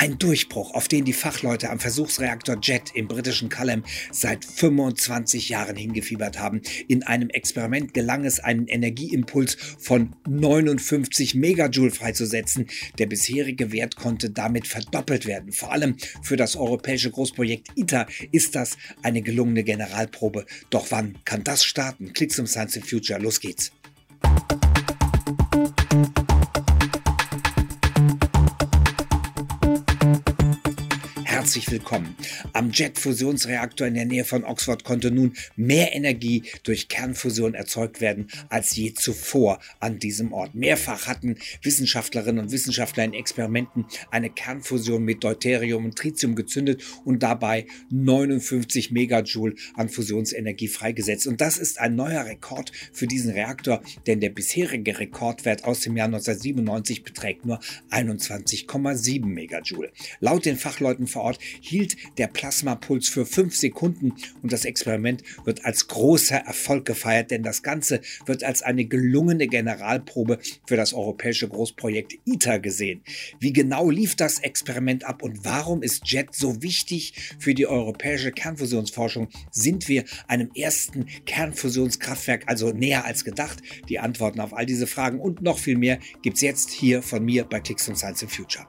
Ein Durchbruch, auf den die Fachleute am Versuchsreaktor JET im britischen Culham seit 25 Jahren hingefiebert haben. In einem Experiment gelang es, einen Energieimpuls von 59 Megajoule freizusetzen. Der bisherige Wert konnte damit verdoppelt werden. Vor allem für das europäische Großprojekt ITER ist das eine gelungene Generalprobe. Doch wann kann das starten? Klicks um Science in Future. Los geht's. Herzlich willkommen. Am Jet-Fusionsreaktor in der Nähe von Oxford konnte nun mehr Energie durch Kernfusion erzeugt werden als je zuvor an diesem Ort. Mehrfach hatten Wissenschaftlerinnen und Wissenschaftler in Experimenten eine Kernfusion mit Deuterium und Tritium gezündet und dabei 59 Megajoule an Fusionsenergie freigesetzt. Und das ist ein neuer Rekord für diesen Reaktor, denn der bisherige Rekordwert aus dem Jahr 1997 beträgt nur 21,7 Megajoule. Laut den Fachleuten vor Ort hielt der Plasmapuls für fünf Sekunden und das Experiment wird als großer Erfolg gefeiert, denn das Ganze wird als eine gelungene Generalprobe für das europäische Großprojekt ITER gesehen. Wie genau lief das Experiment ab und warum ist JET so wichtig für die europäische Kernfusionsforschung? Sind wir einem ersten Kernfusionskraftwerk also näher als gedacht? Die Antworten auf all diese Fragen und noch viel mehr gibt's jetzt hier von mir bei Clicks und Science in Future.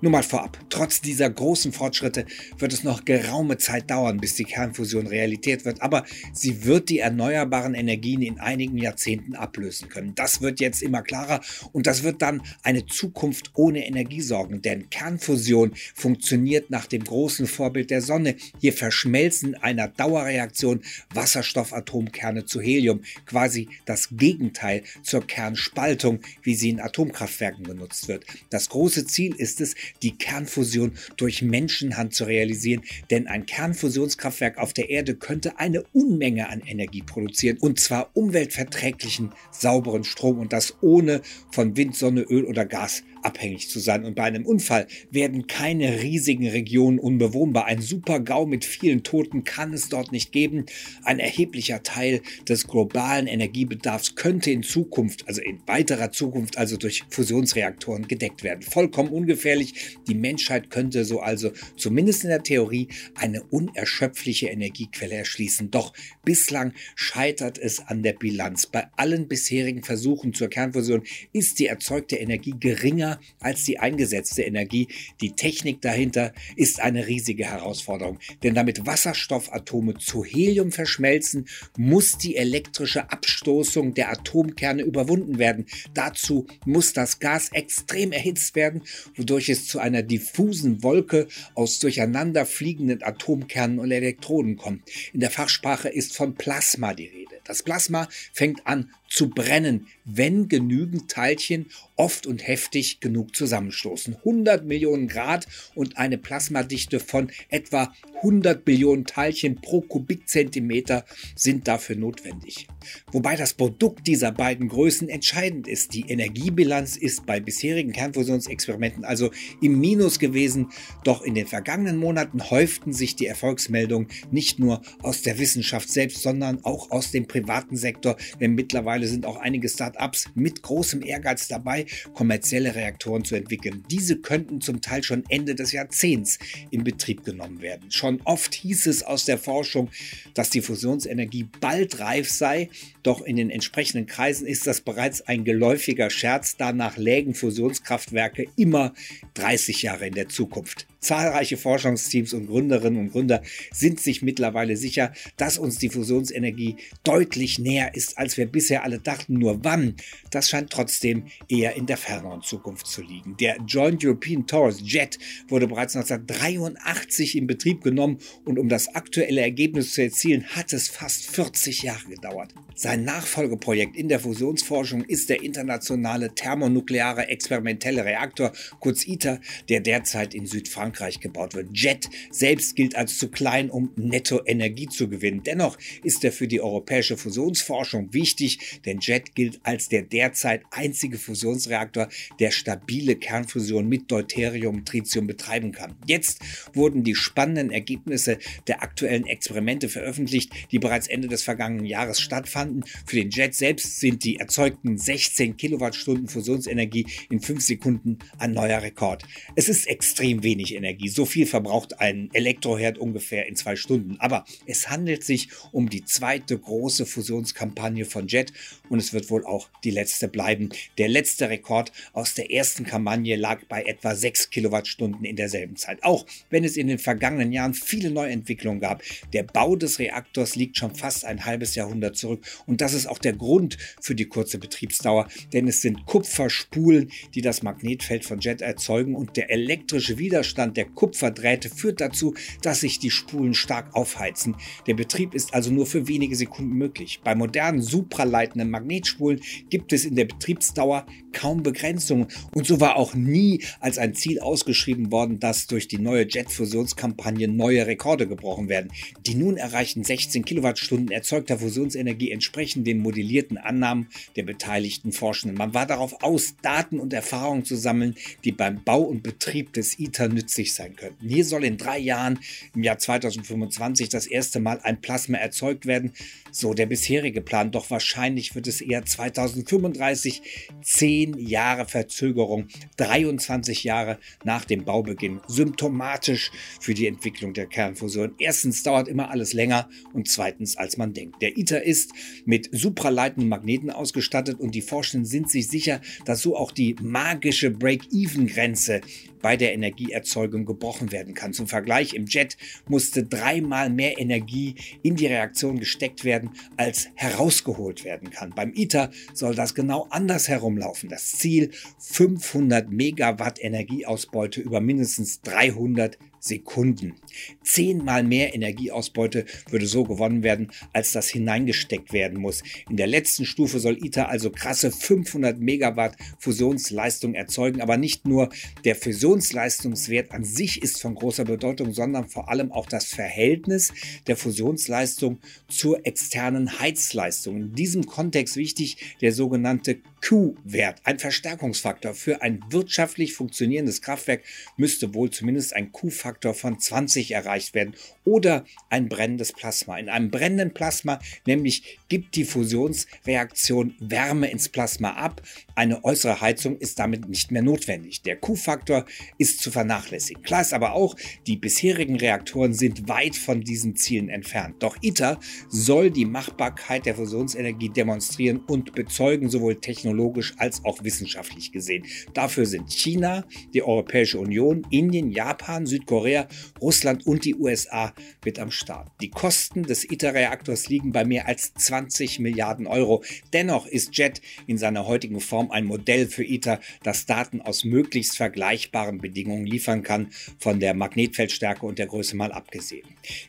Nur mal vorab, trotz dieser großen Fortschritte wird es noch geraume Zeit dauern, bis die Kernfusion Realität wird, aber sie wird die erneuerbaren Energien in einigen Jahrzehnten ablösen können. Das wird jetzt immer klarer und das wird dann eine Zukunft ohne Energie sorgen, denn Kernfusion funktioniert nach dem großen Vorbild der Sonne. Hier verschmelzen einer Dauerreaktion Wasserstoffatomkerne zu Helium, quasi das Gegenteil zur Kernspaltung, wie sie in Atomkraftwerken benutzt wird. Das große Ziel ist es, die Kernfusion durch Menschenhand zu realisieren, denn ein Kernfusionskraftwerk auf der Erde könnte eine Unmenge an Energie produzieren. Und zwar umweltverträglichen, sauberen Strom. Und das ohne von Wind, Sonne, Öl oder Gas abhängig zu sein. Und bei einem Unfall werden keine riesigen Regionen unbewohnbar. Ein Super-GAU mit vielen Toten kann es dort nicht geben. Ein erheblicher Teil des globalen Energiebedarfs könnte in Zukunft, also in weiterer Zukunft, also durch Fusionsreaktoren gedeckt werden. Vollkommen ungefährlich. Die Menschheit könnte so also zumindest in der Theorie eine unerschöpfliche Energiequelle erschließen. Doch bislang scheitert es an der Bilanz. Bei allen bisherigen Versuchen zur Kernfusion ist die erzeugte Energie geringer geringer als die eingesetzte Energie. Die Technik dahinter ist eine riesige Herausforderung, denn damit Wasserstoffatome zu Helium verschmelzen, muss die elektrische Abstoßung der Atomkerne überwunden werden. Dazu muss das Gas extrem erhitzt werden, wodurch es zu einer diffusen Wolke aus durcheinander fliegenden Atomkernen und Elektronen kommt. In der Fachsprache ist von Plasma die Rede. Das Plasma fängt an zu brennen, wenn genügend Teilchen oft und heftig genug zusammenstoßen. 100 Millionen Grad und eine Plasmadichte von etwa 100 Billionen Teilchen pro Kubikzentimeter sind dafür notwendig. Wobei das Produkt dieser beiden Größen entscheidend ist. Die Energiebilanz ist bei bisherigen Kernfusionsexperimenten also im Minus gewesen, doch in den vergangenen Monaten häuften sich die Erfolgsmeldungen nicht nur aus der Wissenschaft selbst, sondern auch aus dem privaten Sektor, denn mittlerweile sind auch einige Start-ups mit großem Ehrgeiz dabei, kommerzielle Reaktoren zu entwickeln. Diese könnten zum Teil schon Ende des Jahrzehnts in Betrieb genommen werden. Schon oft hieß es aus der Forschung, dass die Fusionsenergie bald reif sei, doch in den entsprechenden Kreisen ist das bereits ein geläufiger Scherz, danach lägen Fusionskraftwerke immer 30 Jahre in der Zukunft. Zahlreiche Forschungsteams und Gründerinnen und Gründer sind sich mittlerweile sicher, dass uns die Fusionsenergie deutlich näher ist, als wir bisher alle dachten. Nur wann, das scheint trotzdem eher in der ferneren Zukunft zu liegen. Der Joint European Torus JET wurde bereits 1983 in Betrieb genommen und um das aktuelle Ergebnis zu erzielen, hat es fast 40 Jahre gedauert. Sein Nachfolgeprojekt in der Fusionsforschung ist der internationale thermonukleare experimentelle Reaktor, kurz ITER, der derzeit in Südfrankreich Frankreich gebaut wird. Jet selbst gilt als zu klein, um netto Energie zu gewinnen. Dennoch ist er für die europäische Fusionsforschung wichtig, denn Jet gilt als der derzeit einzige Fusionsreaktor, der stabile Kernfusion mit Deuterium Tritium betreiben kann. Jetzt wurden die spannenden Ergebnisse der aktuellen Experimente veröffentlicht, die bereits Ende des vergangenen Jahres stattfanden. Für den Jet selbst sind die erzeugten 16 Kilowattstunden Fusionsenergie in 5 Sekunden ein neuer Rekord. Es ist extrem wenig Energie. So viel verbraucht ein Elektroherd ungefähr in zwei Stunden. Aber es handelt sich um die zweite große Fusionskampagne von Jet und es wird wohl auch die letzte bleiben. Der letzte Rekord aus der ersten Kampagne lag bei etwa 6 Kilowattstunden in derselben Zeit. Auch wenn es in den vergangenen Jahren viele Neuentwicklungen gab. Der Bau des Reaktors liegt schon fast ein halbes Jahrhundert zurück und das ist auch der Grund für die kurze Betriebsdauer, denn es sind Kupferspulen, die das Magnetfeld von Jet erzeugen und der elektrische Widerstand der Kupferdrähte führt dazu, dass sich die Spulen stark aufheizen. Der Betrieb ist also nur für wenige Sekunden möglich. Bei modernen supraleitenden Magnetspulen gibt es in der Betriebsdauer kaum Begrenzungen und so war auch nie als ein Ziel ausgeschrieben worden, dass durch die neue Jet-Fusionskampagne neue Rekorde gebrochen werden. Die nun erreichten 16 Kilowattstunden erzeugter Fusionsenergie entsprechen den modellierten Annahmen der beteiligten Forschenden. Man war darauf aus, Daten und Erfahrungen zu sammeln, die beim Bau und Betrieb des ITER nützlich sein könnten. Hier soll in drei Jahren, im Jahr 2025, das erste Mal ein Plasma erzeugt werden, so der bisherige Plan. Doch wahrscheinlich wird es eher 2035, zehn Jahre Verzögerung, 23 Jahre nach dem Baubeginn. Symptomatisch für die Entwicklung der Kernfusion. Erstens dauert immer alles länger und zweitens als man denkt. Der ITER ist mit supraleitenden Magneten ausgestattet und die Forschenden sind sich sicher, dass so auch die magische Break-Even-Grenze bei der Energieerzeugung gebrochen werden kann. Zum Vergleich, im Jet musste dreimal mehr Energie in die Reaktion gesteckt werden, als herausgeholt werden kann. Beim ITER soll das genau anders herumlaufen. Das Ziel 500 Megawatt Energieausbeute über mindestens 300 Sekunden. Zehnmal mehr Energieausbeute würde so gewonnen werden, als das hineingesteckt werden muss. In der letzten Stufe soll ITER also krasse 500 Megawatt Fusionsleistung erzeugen, aber nicht nur der Fusionsleistungswert an sich ist von großer Bedeutung, sondern vor allem auch das Verhältnis der Fusionsleistung zur externen Heizleistung. In diesem Kontext wichtig der sogenannte Q-Wert, ein Verstärkungsfaktor. Für ein wirtschaftlich funktionierendes Kraftwerk müsste wohl zumindest ein Q-Faktor von 20 erreicht werden oder ein brennendes Plasma. In einem brennenden Plasma nämlich gibt die Fusionsreaktion Wärme ins Plasma ab. Eine äußere Heizung ist damit nicht mehr notwendig. Der Q-Faktor ist zu vernachlässigen. Klar ist aber auch, die bisherigen Reaktoren sind weit von diesen Zielen entfernt. Doch ITER soll die Machbarkeit der Fusionsenergie demonstrieren und bezeugen, sowohl technologisch als auch wissenschaftlich gesehen. Dafür sind China, die Europäische Union, Indien, Japan, Südkorea, Russland und die USA mit am Start. Die Kosten des ITER-Reaktors liegen bei mehr als 20 Milliarden Euro. Dennoch ist JET in seiner heutigen Form ein Modell für ITER, das Daten aus möglichst vergleichbaren Bedingungen liefern kann, von der Magnetfeldstärke und der Größe mal abgesehen.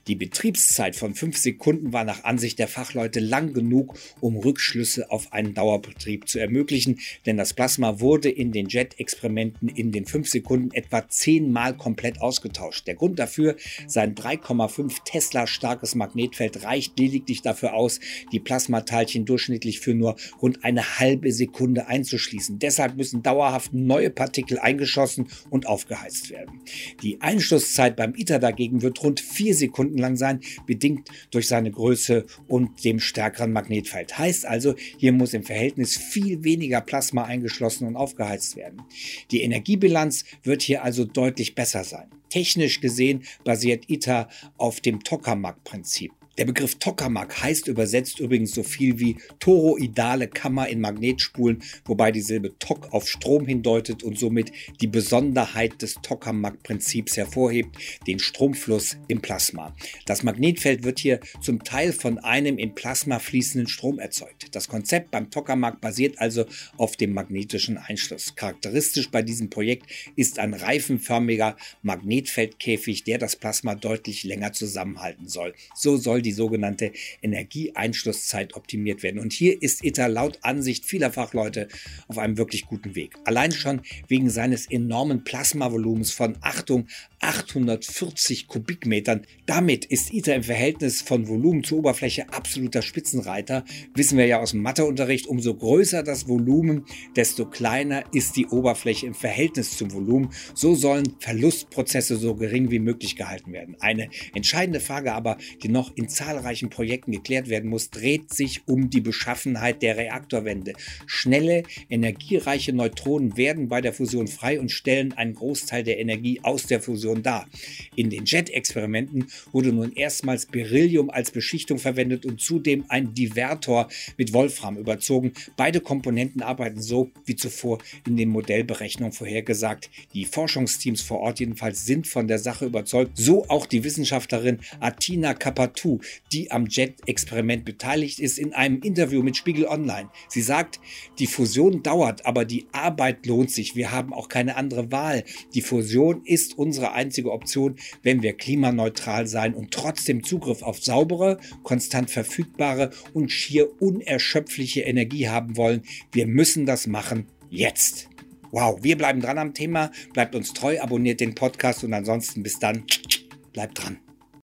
Die Betriebszeit von fünf Sekunden war nach Ansicht der Fachleute lang genug, um Rückschlüsse auf einen Dauerbetrieb zu ermöglichen, denn das Plasma wurde in den JET-Experimenten in den fünf Sekunden etwa zehnmal komplett ausgetauscht. Der Grund dafür, sein 3,5 Tesla starkes Magnetfeld reicht lediglich dafür aus, die Plasmateilchen durchschnittlich für nur rund eine halbe Sekunde einzuschließen. Deshalb müssen dauerhaft neue Partikel eingeschossen und aufgeheizt werden. Die Einschlusszeit beim ITER dagegen wird rund vier Sekunden lang sein, bedingt durch seine Größe und dem stärkeren Magnetfeld. Heißt also, hier muss im Verhältnis viel weniger Plasma eingeschlossen und aufgeheizt werden. Die Energiebilanz wird hier also deutlich besser sein. Technisch gesehen basiert ITER auf dem Tokamak-Prinzip. Der Begriff Tokamak heißt übersetzt übrigens so viel wie toroidale Kammer in Magnetspulen, wobei die Silbe Tok auf Strom hindeutet und somit die Besonderheit des Tokamak-Prinzips hervorhebt, den Stromfluss im Plasma. Das Magnetfeld wird hier zum Teil von einem im Plasma fließenden Strom erzeugt. Das Konzept beim Tokamak basiert also auf dem magnetischen Einschluss. Charakteristisch bei diesem Projekt ist ein reifenförmiger Magnetfeldkäfig, der das Plasma deutlich länger zusammenhalten soll. So soll die die sogenannte Energieeinschlusszeit optimiert werden. Und hier ist ITER laut Ansicht vieler Fachleute auf einem wirklich guten Weg. Allein schon wegen seines enormen Plasmavolumens von, Achtung, 840 Kubikmetern. Damit ist ITER im Verhältnis von Volumen zur Oberfläche absoluter Spitzenreiter. Wissen wir ja aus dem Matheunterricht, umso größer das Volumen, desto kleiner ist die Oberfläche im Verhältnis zum Volumen. So sollen Verlustprozesse so gering wie möglich gehalten werden. Eine entscheidende Frage aber, die noch in zahlreichen Projekten geklärt werden muss, dreht sich um die Beschaffenheit der Reaktorwände. Schnelle, energiereiche Neutronen werden bei der Fusion frei und stellen einen Großteil der Energie aus der Fusion dar. In den Jet-Experimenten wurde nun erstmals Beryllium als Beschichtung verwendet und zudem ein Divertor mit Wolfram überzogen. Beide Komponenten arbeiten so wie zuvor in den Modellberechnungen vorhergesagt. Die Forschungsteams vor Ort jedenfalls sind von der Sache überzeugt, so auch die Wissenschaftlerin Atina Kapatou, die am Jet-Experiment beteiligt ist, in einem Interview mit Spiegel Online. Sie sagt, die Fusion dauert, aber die Arbeit lohnt sich. Wir haben auch keine andere Wahl. Die Fusion ist unsere einzige Option, wenn wir klimaneutral sein und trotzdem Zugriff auf saubere, konstant verfügbare und schier unerschöpfliche Energie haben wollen. Wir müssen das machen jetzt. Wow, wir bleiben dran am Thema, bleibt uns treu, abonniert den Podcast und ansonsten bis dann, bleibt dran.